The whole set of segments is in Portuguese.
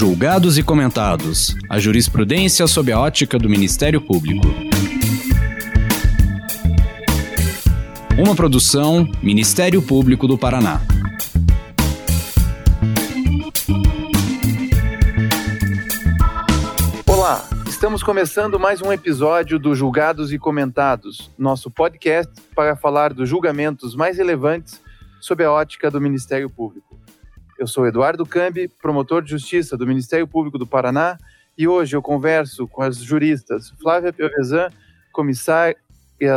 Julgados e comentados. A jurisprudência sob a ótica do Ministério Público. Uma produção Ministério Público do Paraná. Olá, estamos começando mais um episódio do Julgados e Comentados, nosso podcast para falar dos julgamentos mais relevantes sob a ótica do Ministério Público. Eu sou Eduardo Cambi, promotor de justiça do Ministério Público do Paraná, e hoje eu converso com as juristas Flávia Piovesan, comissária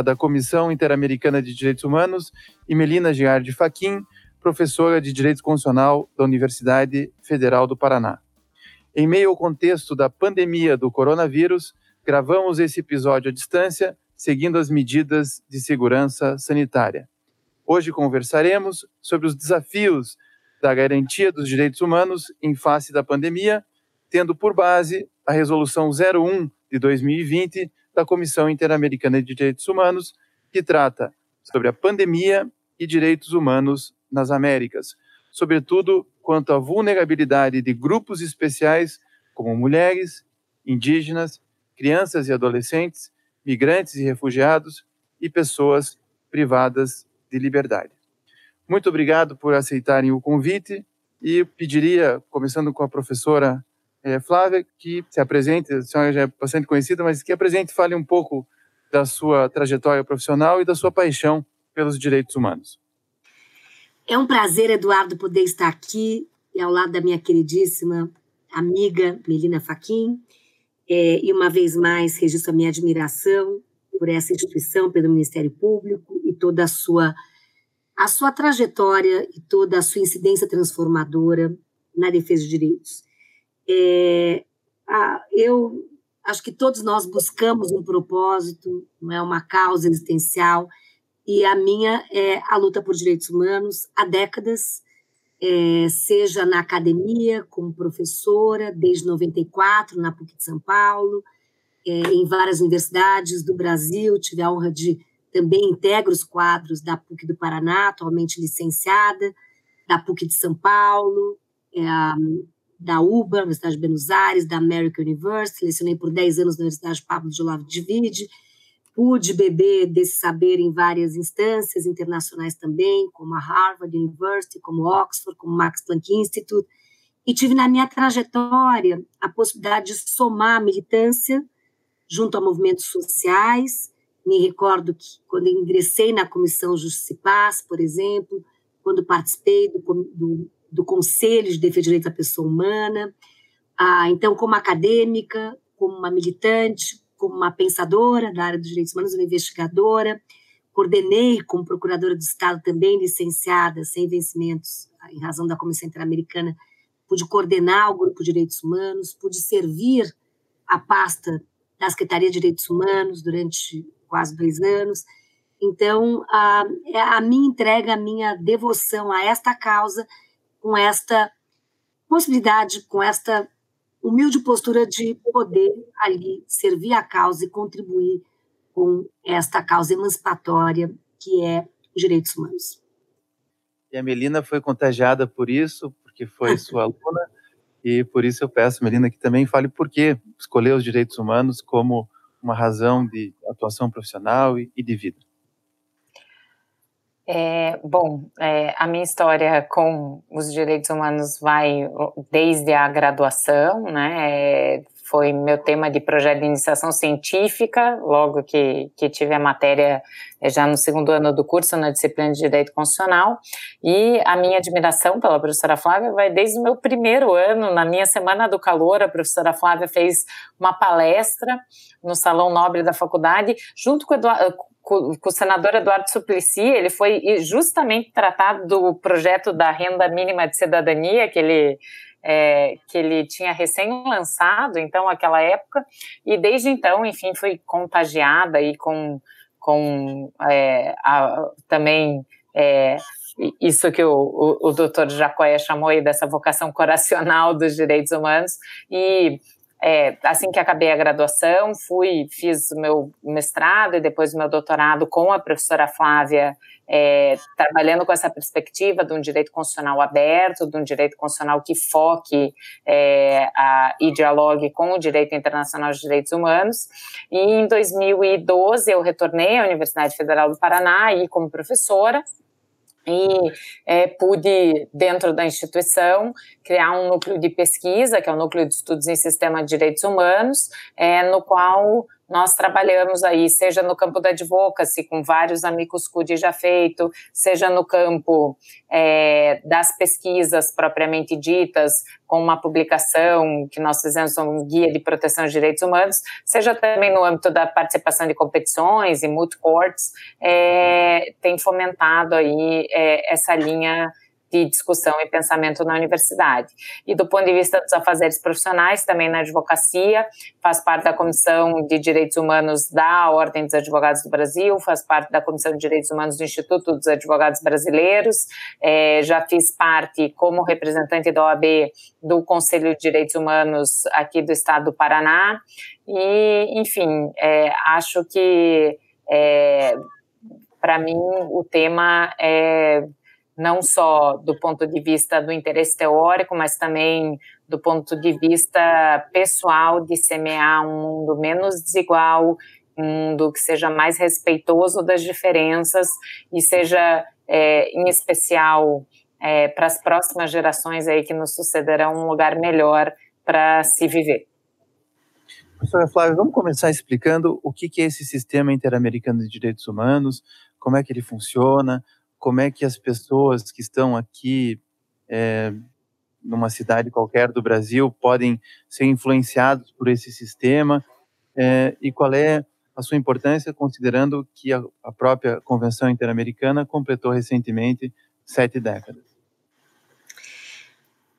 da Comissão Interamericana de Direitos Humanos, e Melina Giardi Faquim, professora de Direito Constitucional da Universidade Federal do Paraná. Em meio ao contexto da pandemia do coronavírus, gravamos esse episódio à distância, seguindo as medidas de segurança sanitária. Hoje conversaremos sobre os desafios da garantia dos direitos humanos em face da pandemia, tendo por base a Resolução 01 de 2020 da Comissão Interamericana de Direitos Humanos, que trata sobre a pandemia e direitos humanos nas Américas, sobretudo quanto à vulnerabilidade de grupos especiais como mulheres, indígenas, crianças e adolescentes, migrantes e refugiados e pessoas privadas de liberdade. Muito obrigado por aceitarem o convite e pediria, começando com a professora é, Flávia, que se apresente, a senhora já é bastante conhecida, mas que apresente e fale um pouco da sua trajetória profissional e da sua paixão pelos direitos humanos. É um prazer, Eduardo, poder estar aqui e ao lado da minha queridíssima amiga Melina Faquim. É, e uma vez mais registro a minha admiração por essa instituição, pelo Ministério Público e toda a sua a sua trajetória e toda a sua incidência transformadora na defesa de direitos. É, a, eu acho que todos nós buscamos um propósito, não é uma causa existencial, e a minha é a luta por direitos humanos há décadas, é, seja na academia, como professora, desde 94, na PUC de São Paulo, é, em várias universidades do Brasil, tive a honra de também integra os quadros da PUC do Paraná, atualmente licenciada, da PUC de São Paulo, é, da UBA, Universidade de Buenos Aires, da American University, lecionei por 10 anos na Universidade Pablo de Olavo de Vide, pude beber desse saber em várias instâncias internacionais também, como a Harvard University, como Oxford, como Max Planck Institute, e tive na minha trajetória a possibilidade de somar a militância junto a movimentos sociais, me recordo que quando ingressei na Comissão Justiça e Paz, por exemplo, quando participei do, do, do Conselho de Defesa de Direitos da Pessoa Humana, ah, então como acadêmica, como uma militante, como uma pensadora da área dos direitos humanos, uma investigadora, coordenei como procuradora do Estado também licenciada, sem vencimentos, em razão da Comissão Interamericana, pude coordenar o Grupo de Direitos Humanos, pude servir a pasta da Secretaria de Direitos Humanos durante quase dois anos. Então, a, é a minha entrega, a minha devoção a esta causa, com esta possibilidade, com esta humilde postura de poder ali servir a causa e contribuir com esta causa emancipatória que é os direitos humanos. E a Melina foi contagiada por isso, porque foi sua aluna, e por isso eu peço, Melina, que também fale por que escolheu os direitos humanos como uma razão de atuação profissional e, e de vida? É, bom, é, a minha história com os direitos humanos vai desde a graduação, né? É, foi meu tema de projeto de iniciação científica, logo que, que tive a matéria é, já no segundo ano do curso na disciplina de Direito Constitucional, e a minha admiração pela professora Flávia vai desde o meu primeiro ano, na minha Semana do Calor, a professora Flávia fez uma palestra no Salão Nobre da faculdade, junto com, Eduardo, com, o senador Eduardo Suplicy, ele foi justamente tratado do projeto da renda mínima de cidadania, que ele é, que ele tinha recém-lançado, então, aquela época, e desde então, enfim, fui contagiada e com, com é, a, também é, isso que o, o, o doutor Jacóia chamou aí dessa vocação coracional dos direitos humanos, e é, assim que acabei a graduação, fui, fiz o meu mestrado e depois o meu doutorado com a professora Flávia, é, trabalhando com essa perspectiva de um direito constitucional aberto, de um direito constitucional que foque é, a, e dialogue com o direito internacional de direitos humanos. E em 2012 eu retornei à Universidade Federal do Paraná, aí como professora, e é, pude, dentro da instituição, criar um núcleo de pesquisa, que é o Núcleo de Estudos em Sistema de Direitos Humanos, é, no qual nós trabalhamos aí, seja no campo da advocacy, com vários amigos CUD já feito, seja no campo é, das pesquisas propriamente ditas, com uma publicação que nós fizemos um guia de proteção de direitos humanos, seja também no âmbito da participação de competições e multi-courts, é, tem fomentado aí é, essa linha de discussão e pensamento na universidade. E do ponto de vista dos afazeres profissionais, também na advocacia, faz parte da Comissão de Direitos Humanos da Ordem dos Advogados do Brasil, faz parte da Comissão de Direitos Humanos do Instituto dos Advogados Brasileiros, é, já fiz parte como representante da OAB do Conselho de Direitos Humanos aqui do Estado do Paraná, e, enfim, é, acho que, é, para mim, o tema é não só do ponto de vista do interesse teórico, mas também do ponto de vista pessoal de semear um mundo menos desigual, um mundo que seja mais respeitoso das diferenças e seja, é, em especial, é, para as próximas gerações aí que nos sucederão um lugar melhor para se viver. Professora Flávia, vamos começar explicando o que é esse sistema interamericano de direitos humanos, como é que ele funciona, como é que as pessoas que estão aqui é, numa cidade qualquer do Brasil podem ser influenciados por esse sistema é, e qual é a sua importância considerando que a, a própria Convenção Interamericana completou recentemente sete décadas.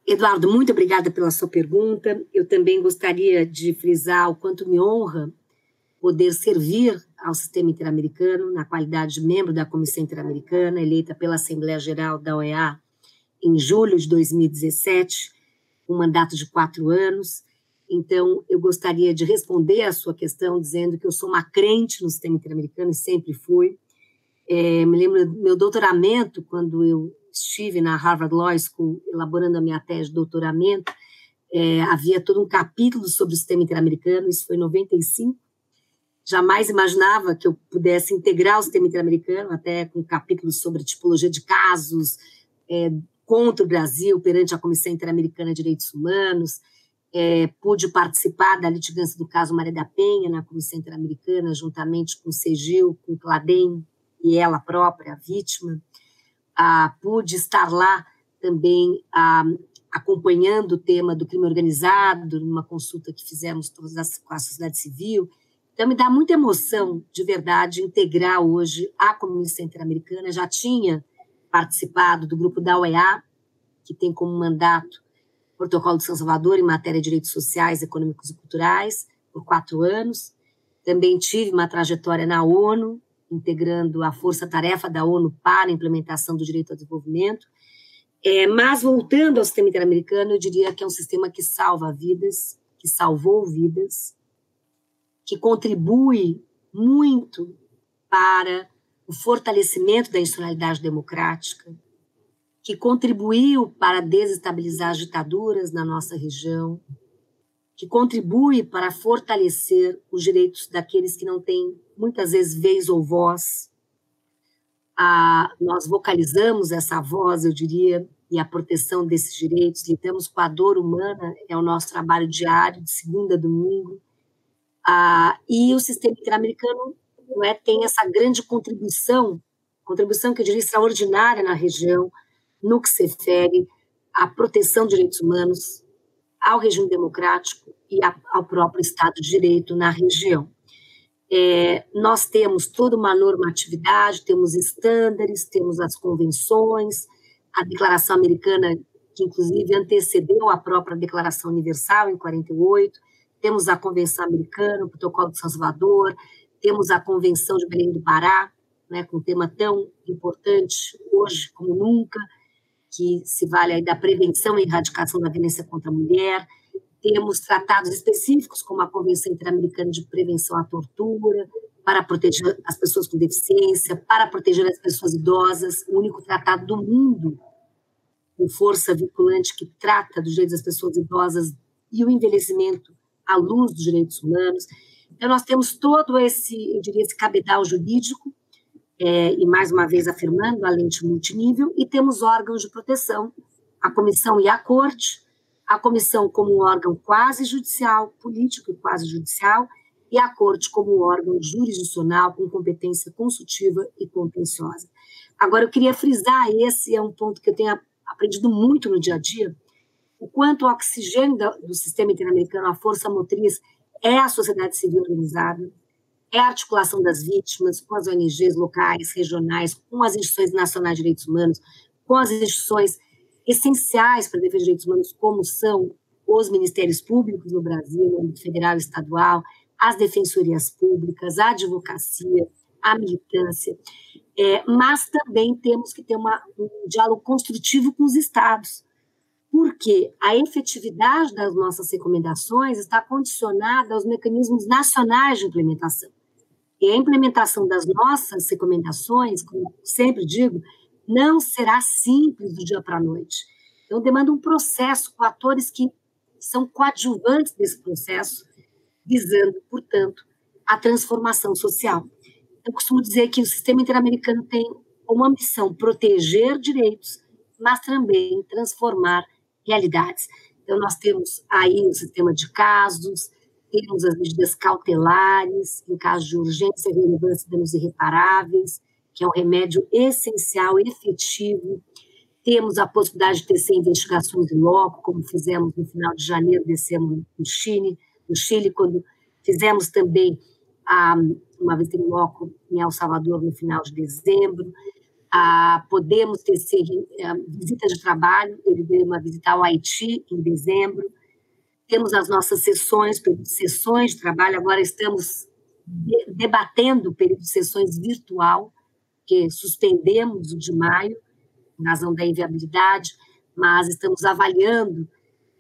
Eduardo, muito obrigada pela sua pergunta. Eu também gostaria de frisar o quanto me honra poder servir ao sistema interamericano na qualidade de membro da Comissão Interamericana, eleita pela Assembleia Geral da OEA em julho de 2017, um mandato de quatro anos. Então, eu gostaria de responder a sua questão dizendo que eu sou uma crente no sistema interamericano e sempre fui. É, me lembro do meu doutoramento, quando eu estive na Harvard Law School elaborando a minha tese de doutoramento, é, havia todo um capítulo sobre o sistema interamericano, isso foi em 95, jamais imaginava que eu pudesse integrar o sistema interamericano, até com capítulos sobre tipologia de casos é, contra o Brasil perante a Comissão Interamericana de Direitos Humanos. É, pude participar da litigância do caso Maria da Penha na Comissão Interamericana, juntamente com o Segil, com o Cladem e ela própria, a vítima. Ah, pude estar lá também ah, acompanhando o tema do crime organizado, numa consulta que fizemos todas as, com a sociedade civil, então, me dá muita emoção, de verdade, integrar hoje a Comissão Interamericana. Já tinha participado do grupo da OEA, que tem como mandato o Protocolo de São Salvador em matéria de direitos sociais, econômicos e culturais, por quatro anos. Também tive uma trajetória na ONU, integrando a força-tarefa da ONU para a implementação do direito ao desenvolvimento. É, mas, voltando ao sistema interamericano, eu diria que é um sistema que salva vidas, que salvou vidas, que contribui muito para o fortalecimento da institucionalidade democrática, que contribuiu para desestabilizar as ditaduras na nossa região, que contribui para fortalecer os direitos daqueles que não têm muitas vezes vez ou voz. Ah, nós vocalizamos essa voz, eu diria, e a proteção desses direitos, lidamos com a dor humana, é o nosso trabalho diário, de segunda a domingo. Ah, e o sistema interamericano não é, tem essa grande contribuição, contribuição que eu diria extraordinária na região, no que se refere à proteção de direitos humanos, ao regime democrático e a, ao próprio Estado de Direito na região. É, nós temos toda uma normatividade, temos estándares, temos as convenções, a Declaração Americana, que inclusive antecedeu a própria Declaração Universal em 48, temos a Convenção Americana, o Protocolo de Salvador, temos a Convenção de Belém do Pará, né, com um tema tão importante hoje como nunca, que se vale aí da prevenção e erradicação da violência contra a mulher. temos tratados específicos, como a Convenção Interamericana de Prevenção à Tortura, para proteger as pessoas com deficiência, para proteger as pessoas idosas, o único tratado do mundo com força vinculante que trata dos direitos das pessoas idosas e o envelhecimento à luz dos direitos humanos. Então, nós temos todo esse, eu diria, esse cabedal jurídico, é, e mais uma vez afirmando a lente multinível, e temos órgãos de proteção, a comissão e a corte, a comissão como um órgão quase judicial, político e quase judicial, e a corte como um órgão jurisdicional com competência consultiva e contenciosa. Agora, eu queria frisar, esse é um ponto que eu tenho aprendido muito no dia a dia, o quanto o oxigênio do sistema interamericano, a força motriz, é a sociedade civil organizada, é a articulação das vítimas com as ONGs locais, regionais, com as instituições nacionais de direitos humanos, com as instituições essenciais para a defesa de direitos humanos, como são os ministérios públicos no Brasil, no federal e estadual, as defensorias públicas, a advocacia, a militância, é, mas também temos que ter uma, um diálogo construtivo com os estados, porque a efetividade das nossas recomendações está condicionada aos mecanismos nacionais de implementação. E a implementação das nossas recomendações, como sempre digo, não será simples do dia para a noite. Então, demanda um processo com atores que são coadjuvantes desse processo, visando, portanto, a transformação social. Eu costumo dizer que o sistema interamericano tem uma missão proteger direitos, mas também transformar realidades. Então, nós temos aí o sistema de casos, temos as medidas cautelares, em caso de urgência e relevância danos irreparáveis, que é um remédio essencial, efetivo. Temos a possibilidade de tecer investigações em loco, como fizemos no final de janeiro desse ano no Chile, no Chile quando fizemos também a, uma vez em loco em El Salvador no final de dezembro. Ah, podemos tecer é, visitas de trabalho, ele veio uma visita ao Haiti em dezembro. Temos as nossas sessões, sessões de trabalho, agora estamos debatendo o período de sessões virtual, que suspendemos o de maio, em razão da inviabilidade, mas estamos avaliando,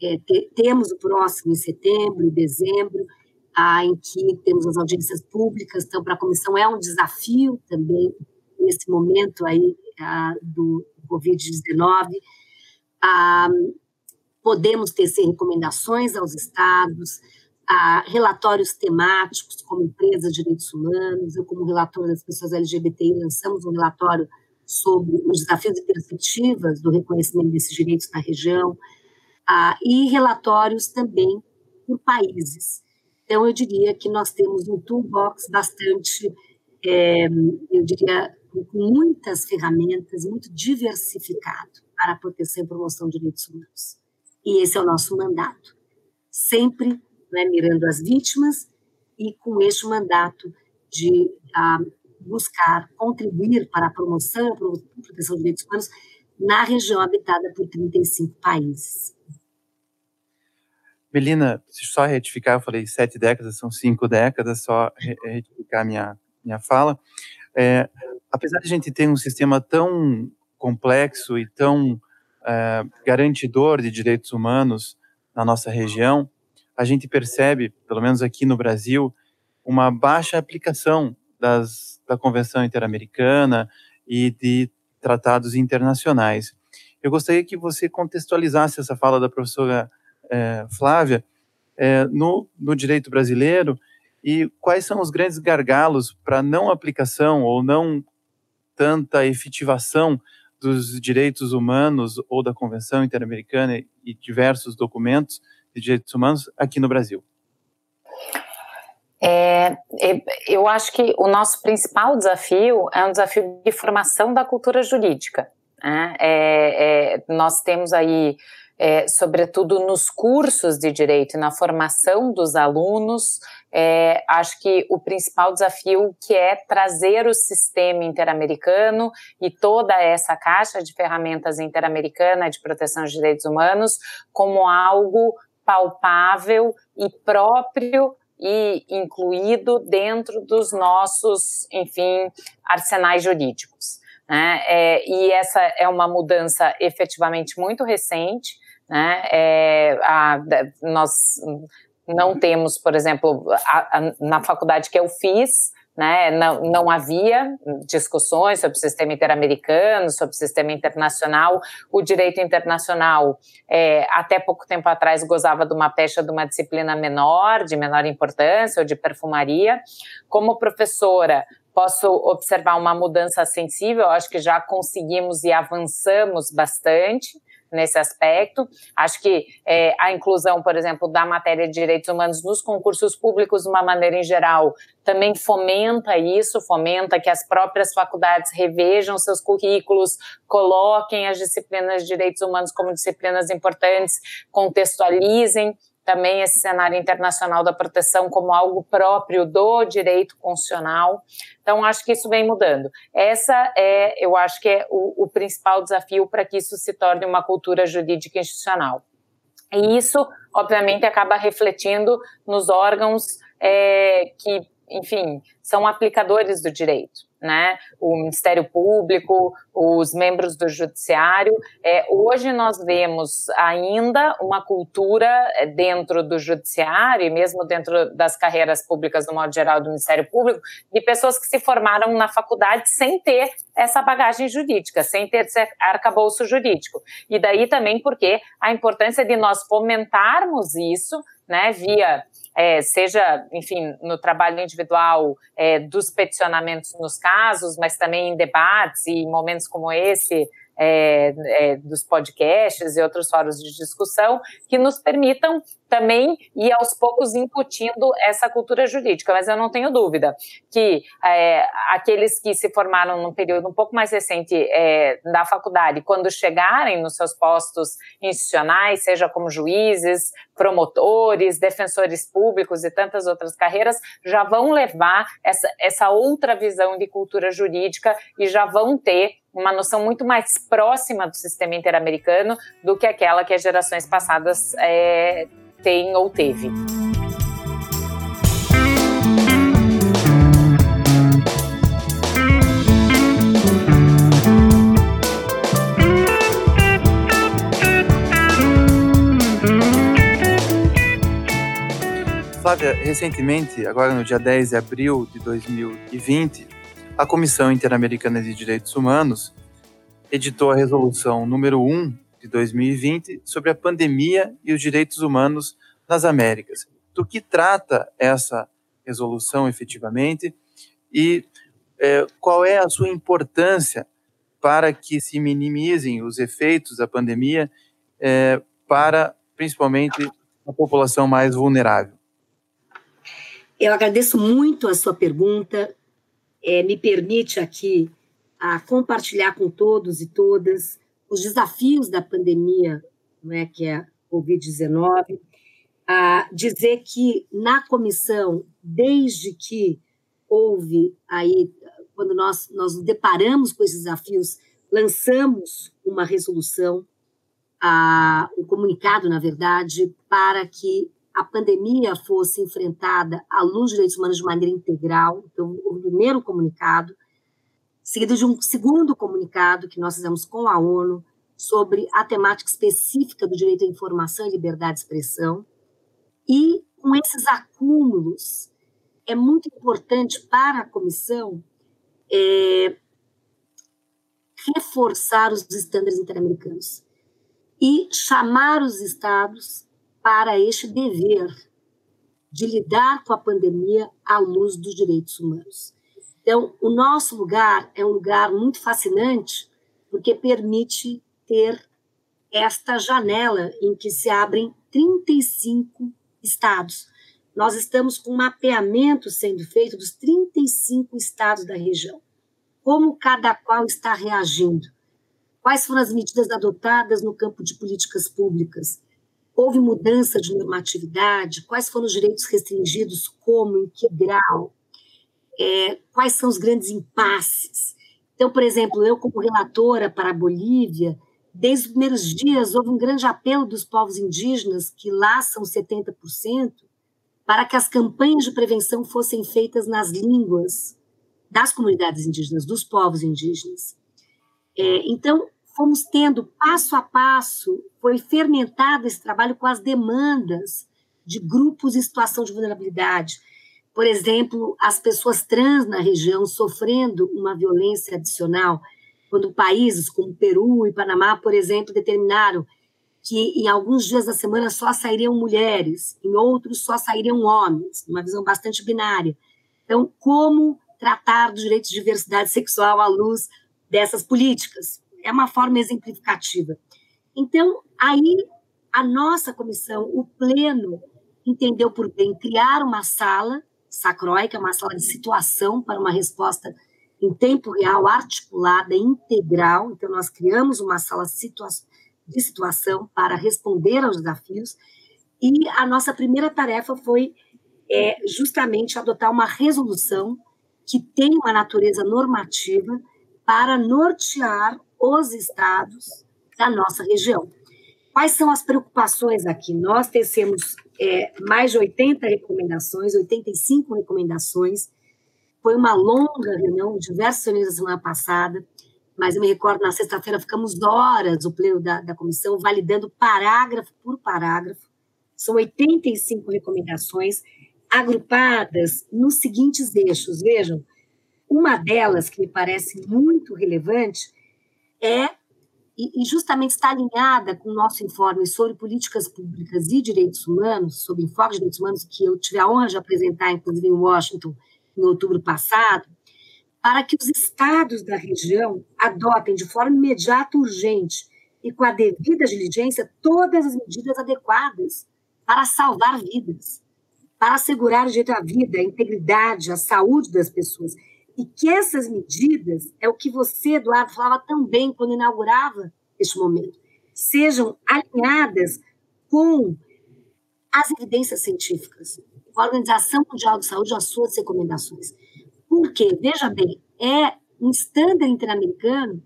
é, te, temos o próximo em setembro e dezembro, ah, em que temos as audiências públicas, então para a comissão é um desafio também, nesse momento aí ah, do Covid-19, ah, podemos tecer recomendações aos estados, a relatórios temáticos, como empresas de direitos humanos, eu, como relatora das pessoas LGBTI, lançamos um relatório sobre os desafios e perspectivas do reconhecimento desses direitos na região, e relatórios também por países. Então, eu diria que nós temos um toolbox bastante, é, eu diria, com muitas ferramentas, muito diversificado para a proteção e promoção de direitos humanos. E esse é o nosso mandato. Sempre né, mirando as vítimas e com este mandato de ah, buscar contribuir para a promoção e a proteção de direitos humanos na região habitada por 35 países. Melina, só retificar, eu falei sete décadas, são cinco décadas, só retificar minha, minha fala. É, apesar de a gente ter um sistema tão complexo e tão é, garantidor de direitos humanos na nossa região, a gente percebe, pelo menos aqui no Brasil, uma baixa aplicação das, da Convenção Interamericana e de tratados internacionais. Eu gostaria que você contextualizasse essa fala da professora é, Flávia é, no, no direito brasileiro e quais são os grandes gargalos para não aplicação ou não tanta efetivação dos direitos humanos ou da Convenção Interamericana e diversos documentos de direitos humanos aqui no Brasil? É, é, eu acho que o nosso principal desafio é um desafio de formação da cultura jurídica. Né? É, é, nós temos aí, é, sobretudo nos cursos de direito e na formação dos alunos, é, acho que o principal desafio que é trazer o sistema interamericano e toda essa caixa de ferramentas interamericana de proteção de direitos humanos como algo palpável e próprio e incluído dentro dos nossos, enfim, arsenais jurídicos. Né? É, e essa é uma mudança efetivamente muito recente. Né? É, a, nós não temos, por exemplo, a, a, na faculdade que eu fiz, né, não, não havia discussões sobre o sistema interamericano, sobre o sistema internacional. O direito internacional, é, até pouco tempo atrás, gozava de uma pecha de uma disciplina menor, de menor importância, ou de perfumaria. Como professora, posso observar uma mudança sensível, acho que já conseguimos e avançamos bastante nesse aspecto. Acho que é, a inclusão, por exemplo, da matéria de direitos humanos nos concursos públicos, de uma maneira em geral, também fomenta isso, fomenta que as próprias faculdades revejam seus currículos, coloquem as disciplinas de direitos humanos como disciplinas importantes, contextualizem também esse cenário internacional da proteção como algo próprio do direito constitucional. Então, acho que isso vem mudando. Essa é, eu acho que é o, o principal desafio para que isso se torne uma cultura jurídica institucional. E isso, obviamente, acaba refletindo nos órgãos é, que, enfim, são aplicadores do direito né, o Ministério Público, os membros do Judiciário. É, hoje nós vemos ainda uma cultura é, dentro do Judiciário e mesmo dentro das carreiras públicas, no modo geral, do Ministério Público, de pessoas que se formaram na faculdade sem ter essa bagagem jurídica, sem ter esse arcabouço jurídico. E daí também porque a importância de nós fomentarmos isso, né, via é, seja, enfim, no trabalho individual é, dos peticionamentos nos casos, mas também em debates e momentos como esse, é, é, dos podcasts e outros fóruns de discussão que nos permitam também ir aos poucos incutindo essa cultura jurídica. Mas eu não tenho dúvida que é, aqueles que se formaram num período um pouco mais recente é, da faculdade, quando chegarem nos seus postos institucionais, seja como juízes, promotores, defensores públicos e tantas outras carreiras, já vão levar essa, essa outra visão de cultura jurídica e já vão ter uma noção muito mais próxima do sistema interamericano do que aquela que as gerações passadas é, têm ou teve. Flávia, recentemente, agora no dia 10 de abril de 2020, a Comissão Interamericana de Direitos Humanos editou a resolução número 1 de 2020 sobre a pandemia e os direitos humanos nas Américas. Do que trata essa resolução efetivamente e é, qual é a sua importância para que se minimizem os efeitos da pandemia é, para principalmente a população mais vulnerável? Eu agradeço muito a sua pergunta. É, me permite aqui a compartilhar com todos e todas os desafios da pandemia, né, que é a Covid-19, a dizer que na comissão, desde que houve aí, quando nós, nós nos deparamos com esses desafios, lançamos uma resolução, a, um comunicado, na verdade, para que a pandemia fosse enfrentada à luz dos direitos humanos de maneira integral. Então, o primeiro comunicado, seguido de um segundo comunicado que nós fizemos com a ONU sobre a temática específica do direito à informação e liberdade de expressão. E com esses acúmulos, é muito importante para a comissão é, reforçar os estándares interamericanos e chamar os estados para este dever de lidar com a pandemia à luz dos direitos humanos. Então, o nosso lugar é um lugar muito fascinante, porque permite ter esta janela em que se abrem 35 estados. Nós estamos com um mapeamento sendo feito dos 35 estados da região. Como cada qual está reagindo? Quais foram as medidas adotadas no campo de políticas públicas? Houve mudança de normatividade? Quais foram os direitos restringidos? Como? Em que grau? É, quais são os grandes impasses? Então, por exemplo, eu, como relatora para a Bolívia, desde os primeiros dias houve um grande apelo dos povos indígenas, que lá são 70%, para que as campanhas de prevenção fossem feitas nas línguas das comunidades indígenas, dos povos indígenas. É, então, fomos tendo passo a passo, foi fermentado esse trabalho com as demandas de grupos em situação de vulnerabilidade. Por exemplo, as pessoas trans na região sofrendo uma violência adicional, quando países como Peru e Panamá, por exemplo, determinaram que em alguns dias da semana só sairiam mulheres, em outros só sairiam homens, uma visão bastante binária. Então, como tratar dos direitos de diversidade sexual à luz dessas políticas? É uma forma exemplificativa. Então, aí a nossa comissão, o pleno, entendeu por bem criar uma sala sacróica, uma sala de situação para uma resposta em tempo real, articulada, integral. Então, nós criamos uma sala situa de situação para responder aos desafios. E a nossa primeira tarefa foi é, justamente adotar uma resolução que tem uma natureza normativa para nortear os estados da nossa região. Quais são as preocupações aqui? Nós tecemos é, mais de 80 recomendações, 85 recomendações. Foi uma longa reunião, diversas reuniões da semana passada, mas eu me recordo, na sexta-feira ficamos horas, o pleno da, da comissão, validando parágrafo por parágrafo. São 85 recomendações agrupadas nos seguintes eixos. Vejam, uma delas que me parece muito relevante é e, justamente está alinhada com o nosso informe sobre políticas públicas e direitos humanos, sobre enfoque de direitos humanos, que eu tive a honra de apresentar, inclusive, em Washington, em outubro passado, para que os estados da região adotem de forma imediata, urgente e com a devida diligência todas as medidas adequadas para salvar vidas, para assegurar o direito à vida, a integridade, a saúde das pessoas e que essas medidas, é o que você, Eduardo, falava também quando inaugurava este momento, sejam alinhadas com as evidências científicas, com a Organização Mundial de Saúde, as suas recomendações. Porque, veja bem, é um estándar interamericano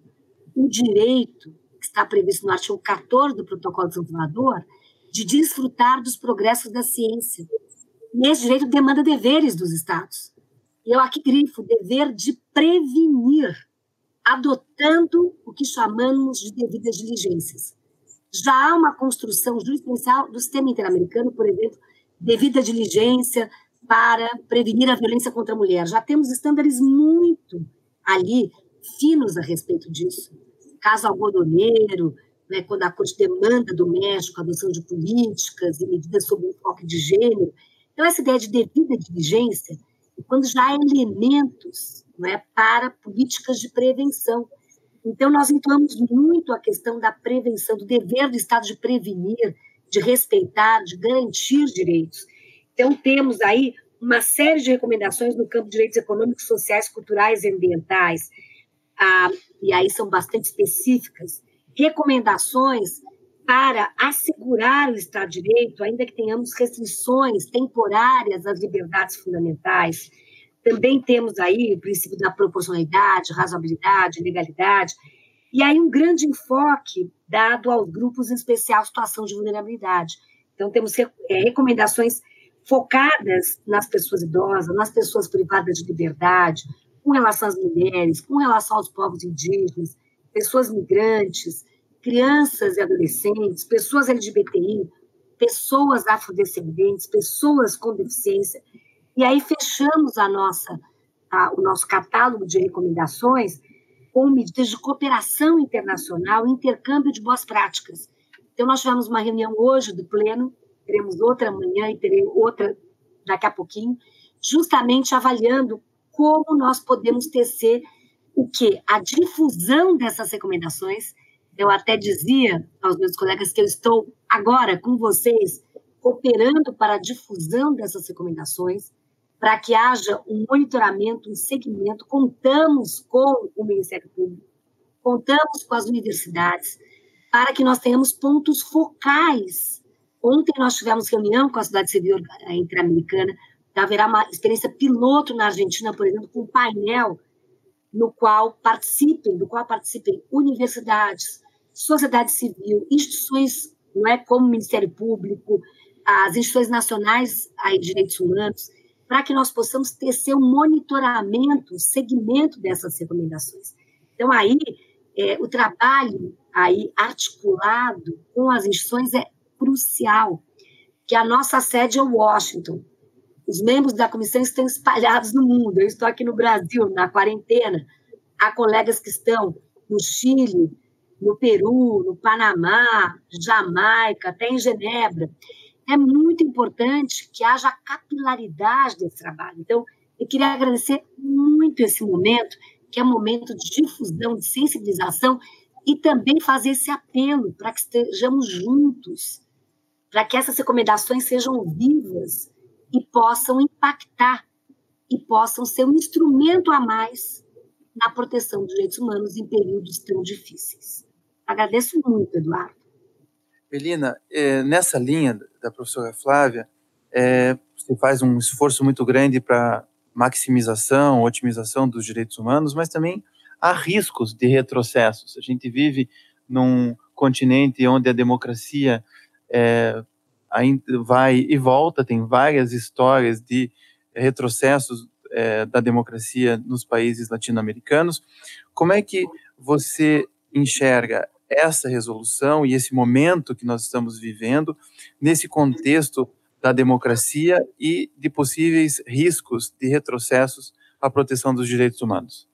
o direito, que está previsto no artigo 14 do Protocolo de Salvador, de desfrutar dos progressos da ciência. E esse direito demanda deveres dos Estados eu aqui grifo dever de prevenir, adotando o que chamamos de devidas diligências. Já há uma construção jurisprudencial do sistema interamericano, por exemplo, devida diligência para prevenir a violência contra a mulher. Já temos estándares muito ali finos a respeito disso. Caso algodoneiro, né, quando a corte demanda do México a adoção de políticas e medidas sobre o enfoque de gênero. Então, essa ideia de devida diligência quando já há elementos é, para políticas de prevenção. Então, nós entramos muito a questão da prevenção, do dever do Estado de prevenir, de respeitar, de garantir direitos. Então, temos aí uma série de recomendações no campo de direitos econômicos, sociais, culturais e ambientais, ah, e aí são bastante específicas. Recomendações para assegurar o Estado de Direito, ainda que tenhamos restrições temporárias às liberdades fundamentais. Também temos aí o princípio da proporcionalidade, razoabilidade, legalidade, e aí um grande enfoque dado aos grupos em especial situação de vulnerabilidade. Então, temos é, recomendações focadas nas pessoas idosas, nas pessoas privadas de liberdade, com relação às mulheres, com relação aos povos indígenas, pessoas migrantes, crianças e adolescentes, pessoas LGBTI, pessoas afrodescendentes, pessoas com deficiência. E aí fechamos a nossa, a, o nosso catálogo de recomendações com medidas de cooperação internacional e intercâmbio de boas práticas. Então, nós tivemos uma reunião hoje do Pleno, teremos outra amanhã e teremos outra daqui a pouquinho, justamente avaliando como nós podemos tecer o que? A difusão dessas recomendações eu até dizia aos meus colegas que eu estou agora com vocês cooperando para a difusão dessas recomendações, para que haja um monitoramento, um segmento. Contamos com o Ministério Público, contamos com as universidades, para que nós tenhamos pontos focais. Ontem nós tivemos reunião com a Cidade Civil Interamericana, haverá uma experiência piloto na Argentina, por exemplo, com um painel no qual participem, do qual participem universidades, sociedade civil, instituições não é, como o Ministério Público, as instituições nacionais de direitos humanos, para que nós possamos tecer um monitoramento, um segmento dessas recomendações. Então, aí, é, o trabalho aí articulado com as instituições é crucial, que a nossa sede é Washington. Os membros da comissão estão espalhados no mundo. Eu estou aqui no Brasil, na quarentena. Há colegas que estão no Chile, no Peru, no Panamá, Jamaica, até em Genebra. É muito importante que haja capilaridade desse trabalho. Então, eu queria agradecer muito esse momento, que é um momento de difusão, de sensibilização, e também fazer esse apelo para que estejamos juntos, para que essas recomendações sejam vivas e possam impactar e possam ser um instrumento a mais na proteção dos direitos humanos em períodos tão difíceis. Agradeço muito, Eduardo. Melina, é, nessa linha da professora Flávia, é, você faz um esforço muito grande para maximização, otimização dos direitos humanos, mas também há riscos de retrocessos. A gente vive num continente onde a democracia é, ainda vai e volta, tem várias histórias de retrocessos é, da democracia nos países latino-americanos. Como é que você enxerga essa resolução e esse momento que nós estamos vivendo nesse contexto da democracia e de possíveis riscos de retrocessos à proteção dos direitos humanos?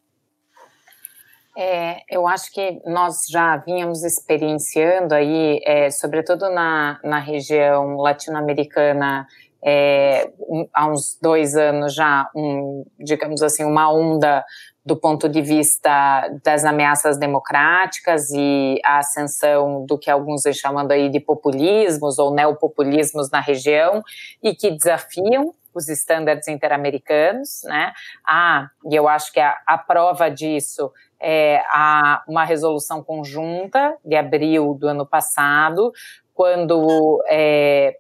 É, eu acho que nós já vínhamos experienciando aí, é, sobretudo na, na região latino-americana, é, um, há uns dois anos já, um, digamos assim, uma onda do ponto de vista das ameaças democráticas e a ascensão do que alguns vêm chamando aí de populismos ou neopopulismos na região e que desafiam os estándares interamericanos, né? Ah, e eu acho que a, a prova disso é a, uma resolução conjunta de abril do ano passado, quando é,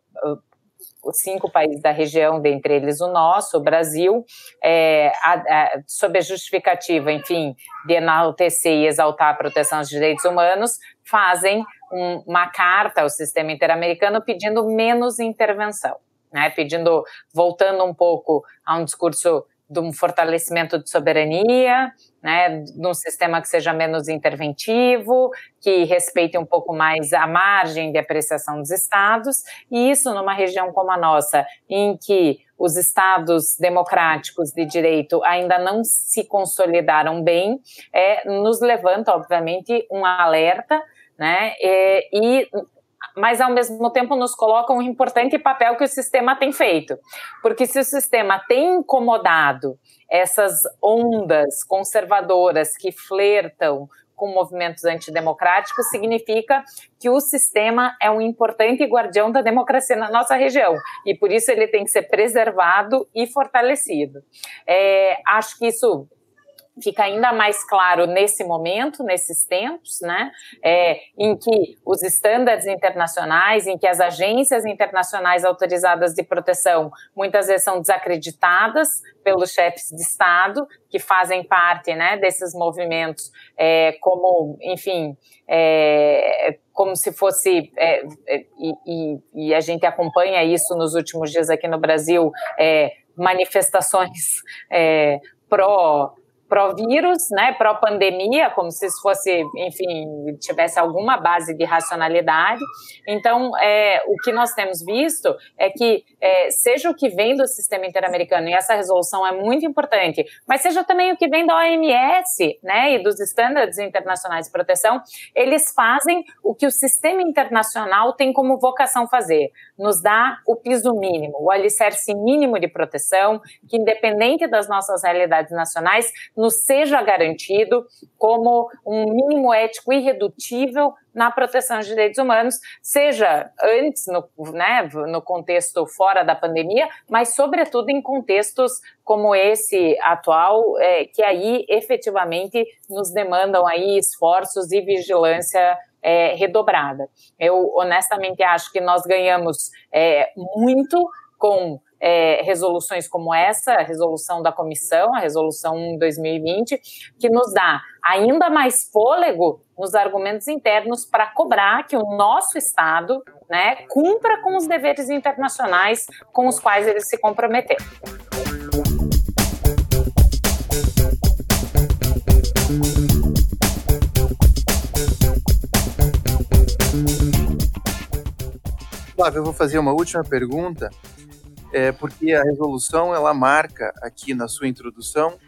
cinco países da região, dentre eles o nosso, o Brasil, é, a, a, sob a justificativa, enfim, de enaltecer e exaltar a proteção dos direitos humanos, fazem um, uma carta ao sistema interamericano pedindo menos intervenção, né, pedindo, voltando um pouco a um discurso de um fortalecimento de soberania, né, de um sistema que seja menos interventivo, que respeite um pouco mais a margem de apreciação dos estados, e isso numa região como a nossa, em que os estados democráticos de direito ainda não se consolidaram bem, é, nos levanta, obviamente, um alerta né? E, e, mas ao mesmo tempo nos coloca um importante papel que o sistema tem feito. Porque se o sistema tem incomodado essas ondas conservadoras que flertam com movimentos antidemocráticos, significa que o sistema é um importante guardião da democracia na nossa região. E por isso ele tem que ser preservado e fortalecido. É, acho que isso fica ainda mais claro nesse momento, nesses tempos, né, é, em que os estándares internacionais, em que as agências internacionais autorizadas de proteção muitas vezes são desacreditadas pelos chefes de Estado, que fazem parte, né, desses movimentos, é, como, enfim, é, como se fosse, é, é, e, e, a gente acompanha isso nos últimos dias aqui no Brasil, é, manifestações pró pró-vírus, né, pró-pandemia, como se isso fosse, enfim, tivesse alguma base de racionalidade. Então, é, o que nós temos visto é que, é, seja o que vem do sistema interamericano, e essa resolução é muito importante, mas seja também o que vem da OMS, né, e dos estándares internacionais de proteção, eles fazem o que o sistema internacional tem como vocação fazer, nos dá o piso mínimo, o alicerce mínimo de proteção, que independente das nossas realidades nacionais, nos seja garantido como um mínimo ético irredutível na proteção de direitos humanos, seja antes no, né, no contexto fora da pandemia, mas sobretudo em contextos como esse atual, é, que aí efetivamente nos demandam aí esforços e vigilância é, redobrada. Eu honestamente acho que nós ganhamos é, muito com é, resoluções como essa, a resolução da comissão, a resolução 1 2020, que nos dá ainda mais fôlego nos argumentos internos para cobrar que o nosso Estado né, cumpra com os deveres internacionais com os quais ele se comprometeu. Flávio, eu vou fazer uma última pergunta, é, porque a resolução ela marca aqui na sua introdução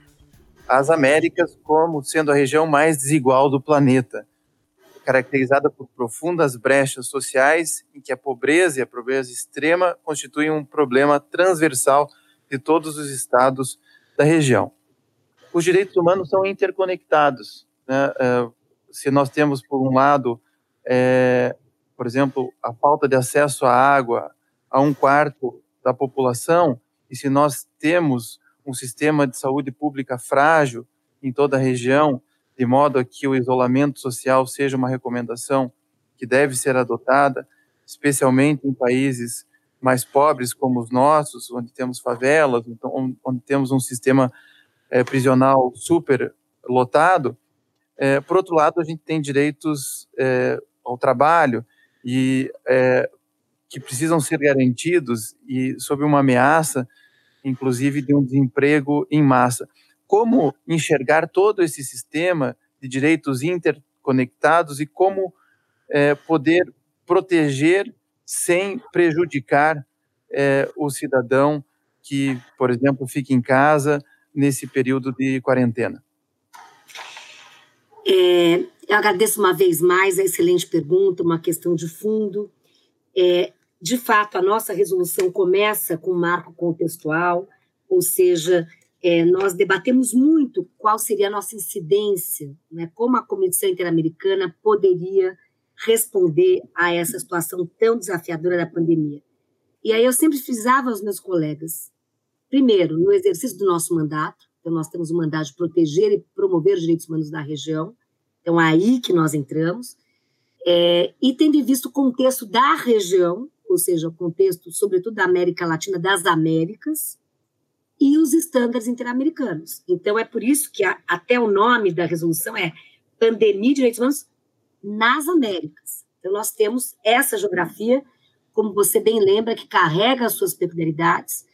as Américas como sendo a região mais desigual do planeta, caracterizada por profundas brechas sociais em que a pobreza e a pobreza extrema constituem um problema transversal de todos os estados da região. Os direitos humanos são interconectados. Né? É, se nós temos, por um lado, é, por exemplo, a falta de acesso à água a um quarto da população, e se nós temos um sistema de saúde pública frágil em toda a região, de modo a que o isolamento social seja uma recomendação que deve ser adotada, especialmente em países mais pobres como os nossos, onde temos favelas, então, onde temos um sistema é, prisional super lotado. É, por outro lado, a gente tem direitos é, ao trabalho e que precisam ser garantidos e sob uma ameaça inclusive de um desemprego em massa. Como enxergar todo esse sistema de direitos interconectados e como é, poder proteger sem prejudicar é, o cidadão que, por exemplo, fica em casa nesse período de quarentena? É, eu agradeço uma vez mais a excelente pergunta, uma questão de fundo. É, de fato, a nossa resolução começa com um marco contextual, ou seja, é, nós debatemos muito qual seria a nossa incidência, né, como a Comissão Interamericana poderia responder a essa situação tão desafiadora da pandemia. E aí eu sempre frisava aos meus colegas, primeiro, no exercício do nosso mandato, então nós temos o mandato de proteger e promover os direitos humanos da região, então é aí que nós entramos, é, e tendo visto o contexto da região, ou seja, o contexto, sobretudo da América Latina, das Américas, e os estándares interamericanos. Então, é por isso que a, até o nome da resolução é Pandemia de Direitos Humanos nas Américas. Então, nós temos essa geografia, como você bem lembra, que carrega as suas peculiaridades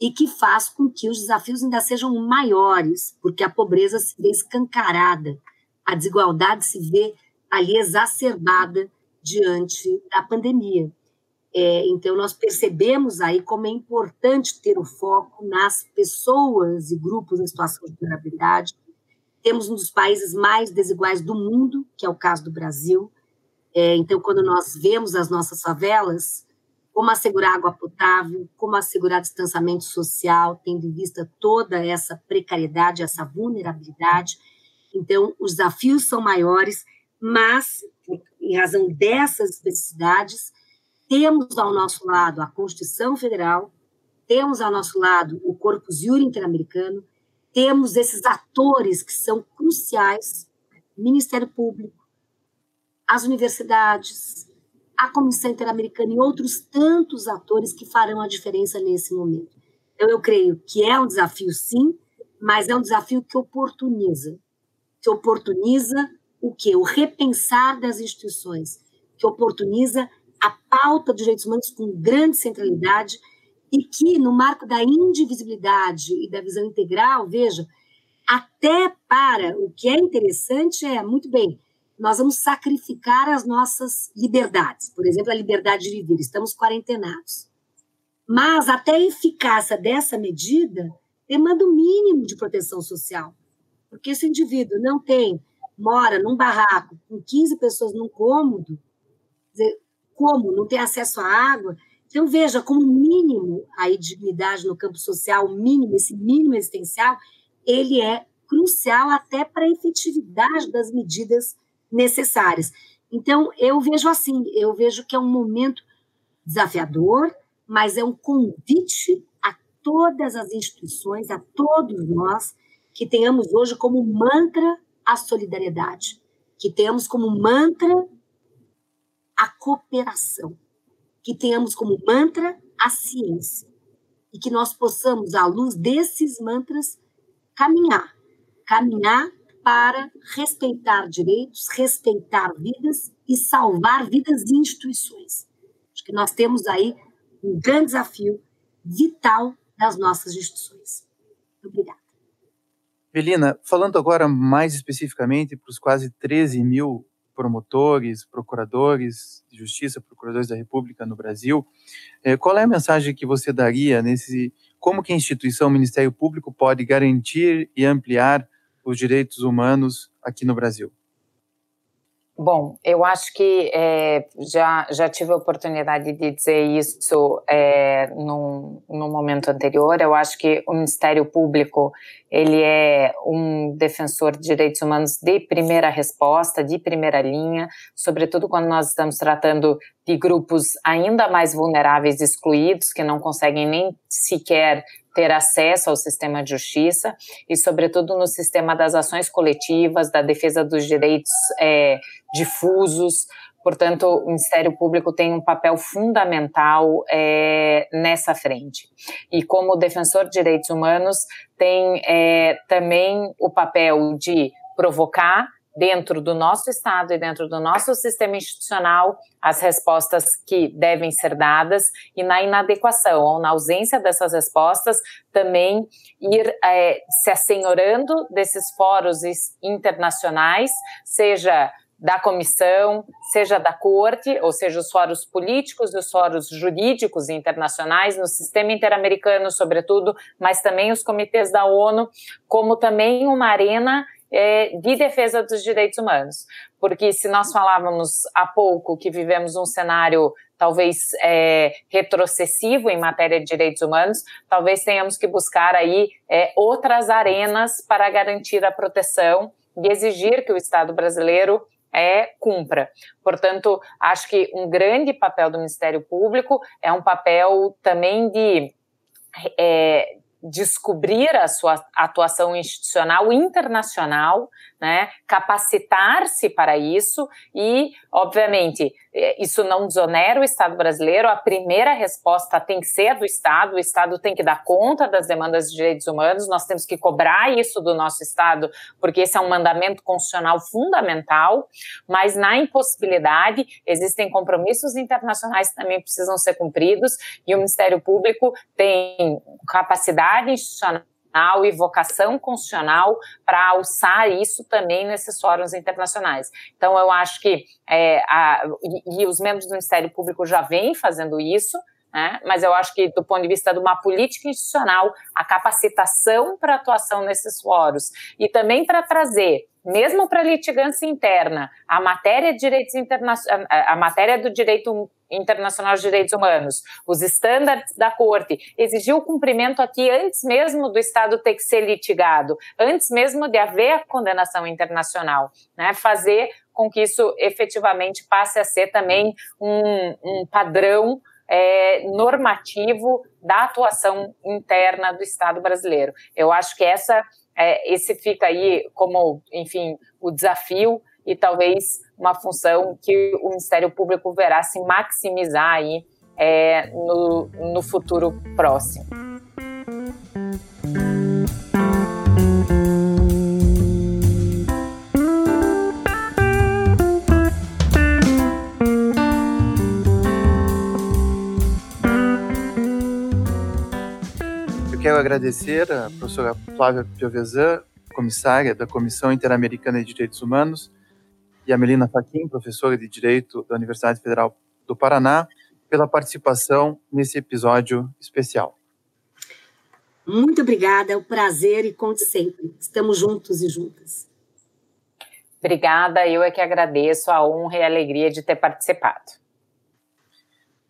e que faz com que os desafios ainda sejam maiores, porque a pobreza se vê escancarada, a desigualdade se vê ali exacerbada diante da pandemia. É, então, nós percebemos aí como é importante ter o foco nas pessoas e grupos em situação de vulnerabilidade. Temos um dos países mais desiguais do mundo, que é o caso do Brasil. É, então, quando nós vemos as nossas favelas, como assegurar água potável, como assegurar distanciamento social, tendo em vista toda essa precariedade, essa vulnerabilidade. Então, os desafios são maiores, mas, em razão dessas especificidades, temos ao nosso lado a Constituição Federal, temos ao nosso lado o Corpus Juris Interamericano, temos esses atores que são cruciais, Ministério Público, as universidades, a Comissão Interamericana e outros tantos atores que farão a diferença nesse momento. Então, eu creio que é um desafio, sim, mas é um desafio que oportuniza. Que oportuniza o quê? O repensar das instituições, que oportuniza a pauta dos direitos humanos com grande centralidade e que, no marco da indivisibilidade e da visão integral, veja, até para o que é interessante é, muito bem, nós vamos sacrificar as nossas liberdades, por exemplo, a liberdade de viver, estamos quarentenados. Mas até a eficácia dessa medida demanda o mínimo de proteção social, porque se o indivíduo não tem, mora num barraco com 15 pessoas num cômodo, dizer, como não ter acesso à água. Então, veja como mínimo a dignidade no campo social, mínimo, esse mínimo existencial, ele é crucial até para a efetividade das medidas necessárias. Então, eu vejo assim, eu vejo que é um momento desafiador, mas é um convite a todas as instituições, a todos nós, que tenhamos hoje como mantra a solidariedade, que tenhamos como mantra a cooperação, que tenhamos como mantra a ciência e que nós possamos, à luz desses mantras, caminhar caminhar para respeitar direitos, respeitar vidas e salvar vidas e instituições. Acho que nós temos aí um grande desafio vital das nossas instituições. Belina, falando agora mais especificamente para os quase 13 mil promotores, procuradores de justiça, procuradores da República no Brasil. É, qual é a mensagem que você daria nesse como que a instituição Ministério Público pode garantir e ampliar os direitos humanos aqui no Brasil? Bom, eu acho que é, já, já tive a oportunidade de dizer isso é, no, no momento anterior. Eu acho que o Ministério Público ele é um defensor de direitos humanos de primeira resposta, de primeira linha, sobretudo quando nós estamos tratando de grupos ainda mais vulneráveis, excluídos, que não conseguem nem sequer ter acesso ao sistema de justiça e, sobretudo, no sistema das ações coletivas, da defesa dos direitos é, difusos. Portanto, o Ministério Público tem um papel fundamental é, nessa frente. E, como defensor de direitos humanos, tem é, também o papel de provocar dentro do nosso Estado e dentro do nosso sistema institucional as respostas que devem ser dadas e na inadequação ou na ausência dessas respostas também ir é, se assenhorando desses fóruns internacionais, seja da comissão, seja da corte, ou seja, os fóruns políticos e os fóruns jurídicos internacionais, no sistema interamericano, sobretudo, mas também os comitês da ONU, como também uma arena é, de defesa dos direitos humanos. Porque se nós falávamos há pouco que vivemos um cenário talvez é, retrocessivo em matéria de direitos humanos, talvez tenhamos que buscar aí é, outras arenas para garantir a proteção e exigir que o Estado brasileiro é cumpra. Portanto, acho que um grande papel do Ministério Público é um papel também de é, descobrir a sua atuação institucional internacional, né, capacitar-se para isso e, obviamente, isso não desonera o Estado brasileiro, a primeira resposta tem que ser do Estado, o Estado tem que dar conta das demandas de direitos humanos, nós temos que cobrar isso do nosso Estado, porque esse é um mandamento constitucional fundamental, mas na impossibilidade existem compromissos internacionais que também precisam ser cumpridos e o Ministério Público tem capacidade institucional e vocação constitucional para alçar isso também nesses fóruns internacionais. Então, eu acho que, é, a, e, e os membros do Ministério Público já vêm fazendo isso, né? mas eu acho que, do ponto de vista de uma política institucional, a capacitação para atuação nesses fóruns e também para trazer mesmo para litigância interna, a matéria de direitos internacionais, a matéria do direito internacional de direitos humanos, os estándares da corte, exigiu o cumprimento aqui antes mesmo do Estado ter que ser litigado, antes mesmo de haver a condenação internacional, né? Fazer com que isso efetivamente passe a ser também um, um padrão é, normativo da atuação interna do Estado brasileiro. Eu acho que essa é, esse fica aí como, enfim, o desafio e talvez uma função que o Ministério Público verá se maximizar aí é, no, no futuro próximo. Quero agradecer a professora Flávia Piovesan, comissária da Comissão Interamericana de Direitos Humanos, e a Melina Faquim, professora de Direito da Universidade Federal do Paraná, pela participação nesse episódio especial. Muito obrigada, é um prazer e conte sempre. Estamos juntos e juntas. Obrigada, eu é que agradeço a honra e a alegria de ter participado.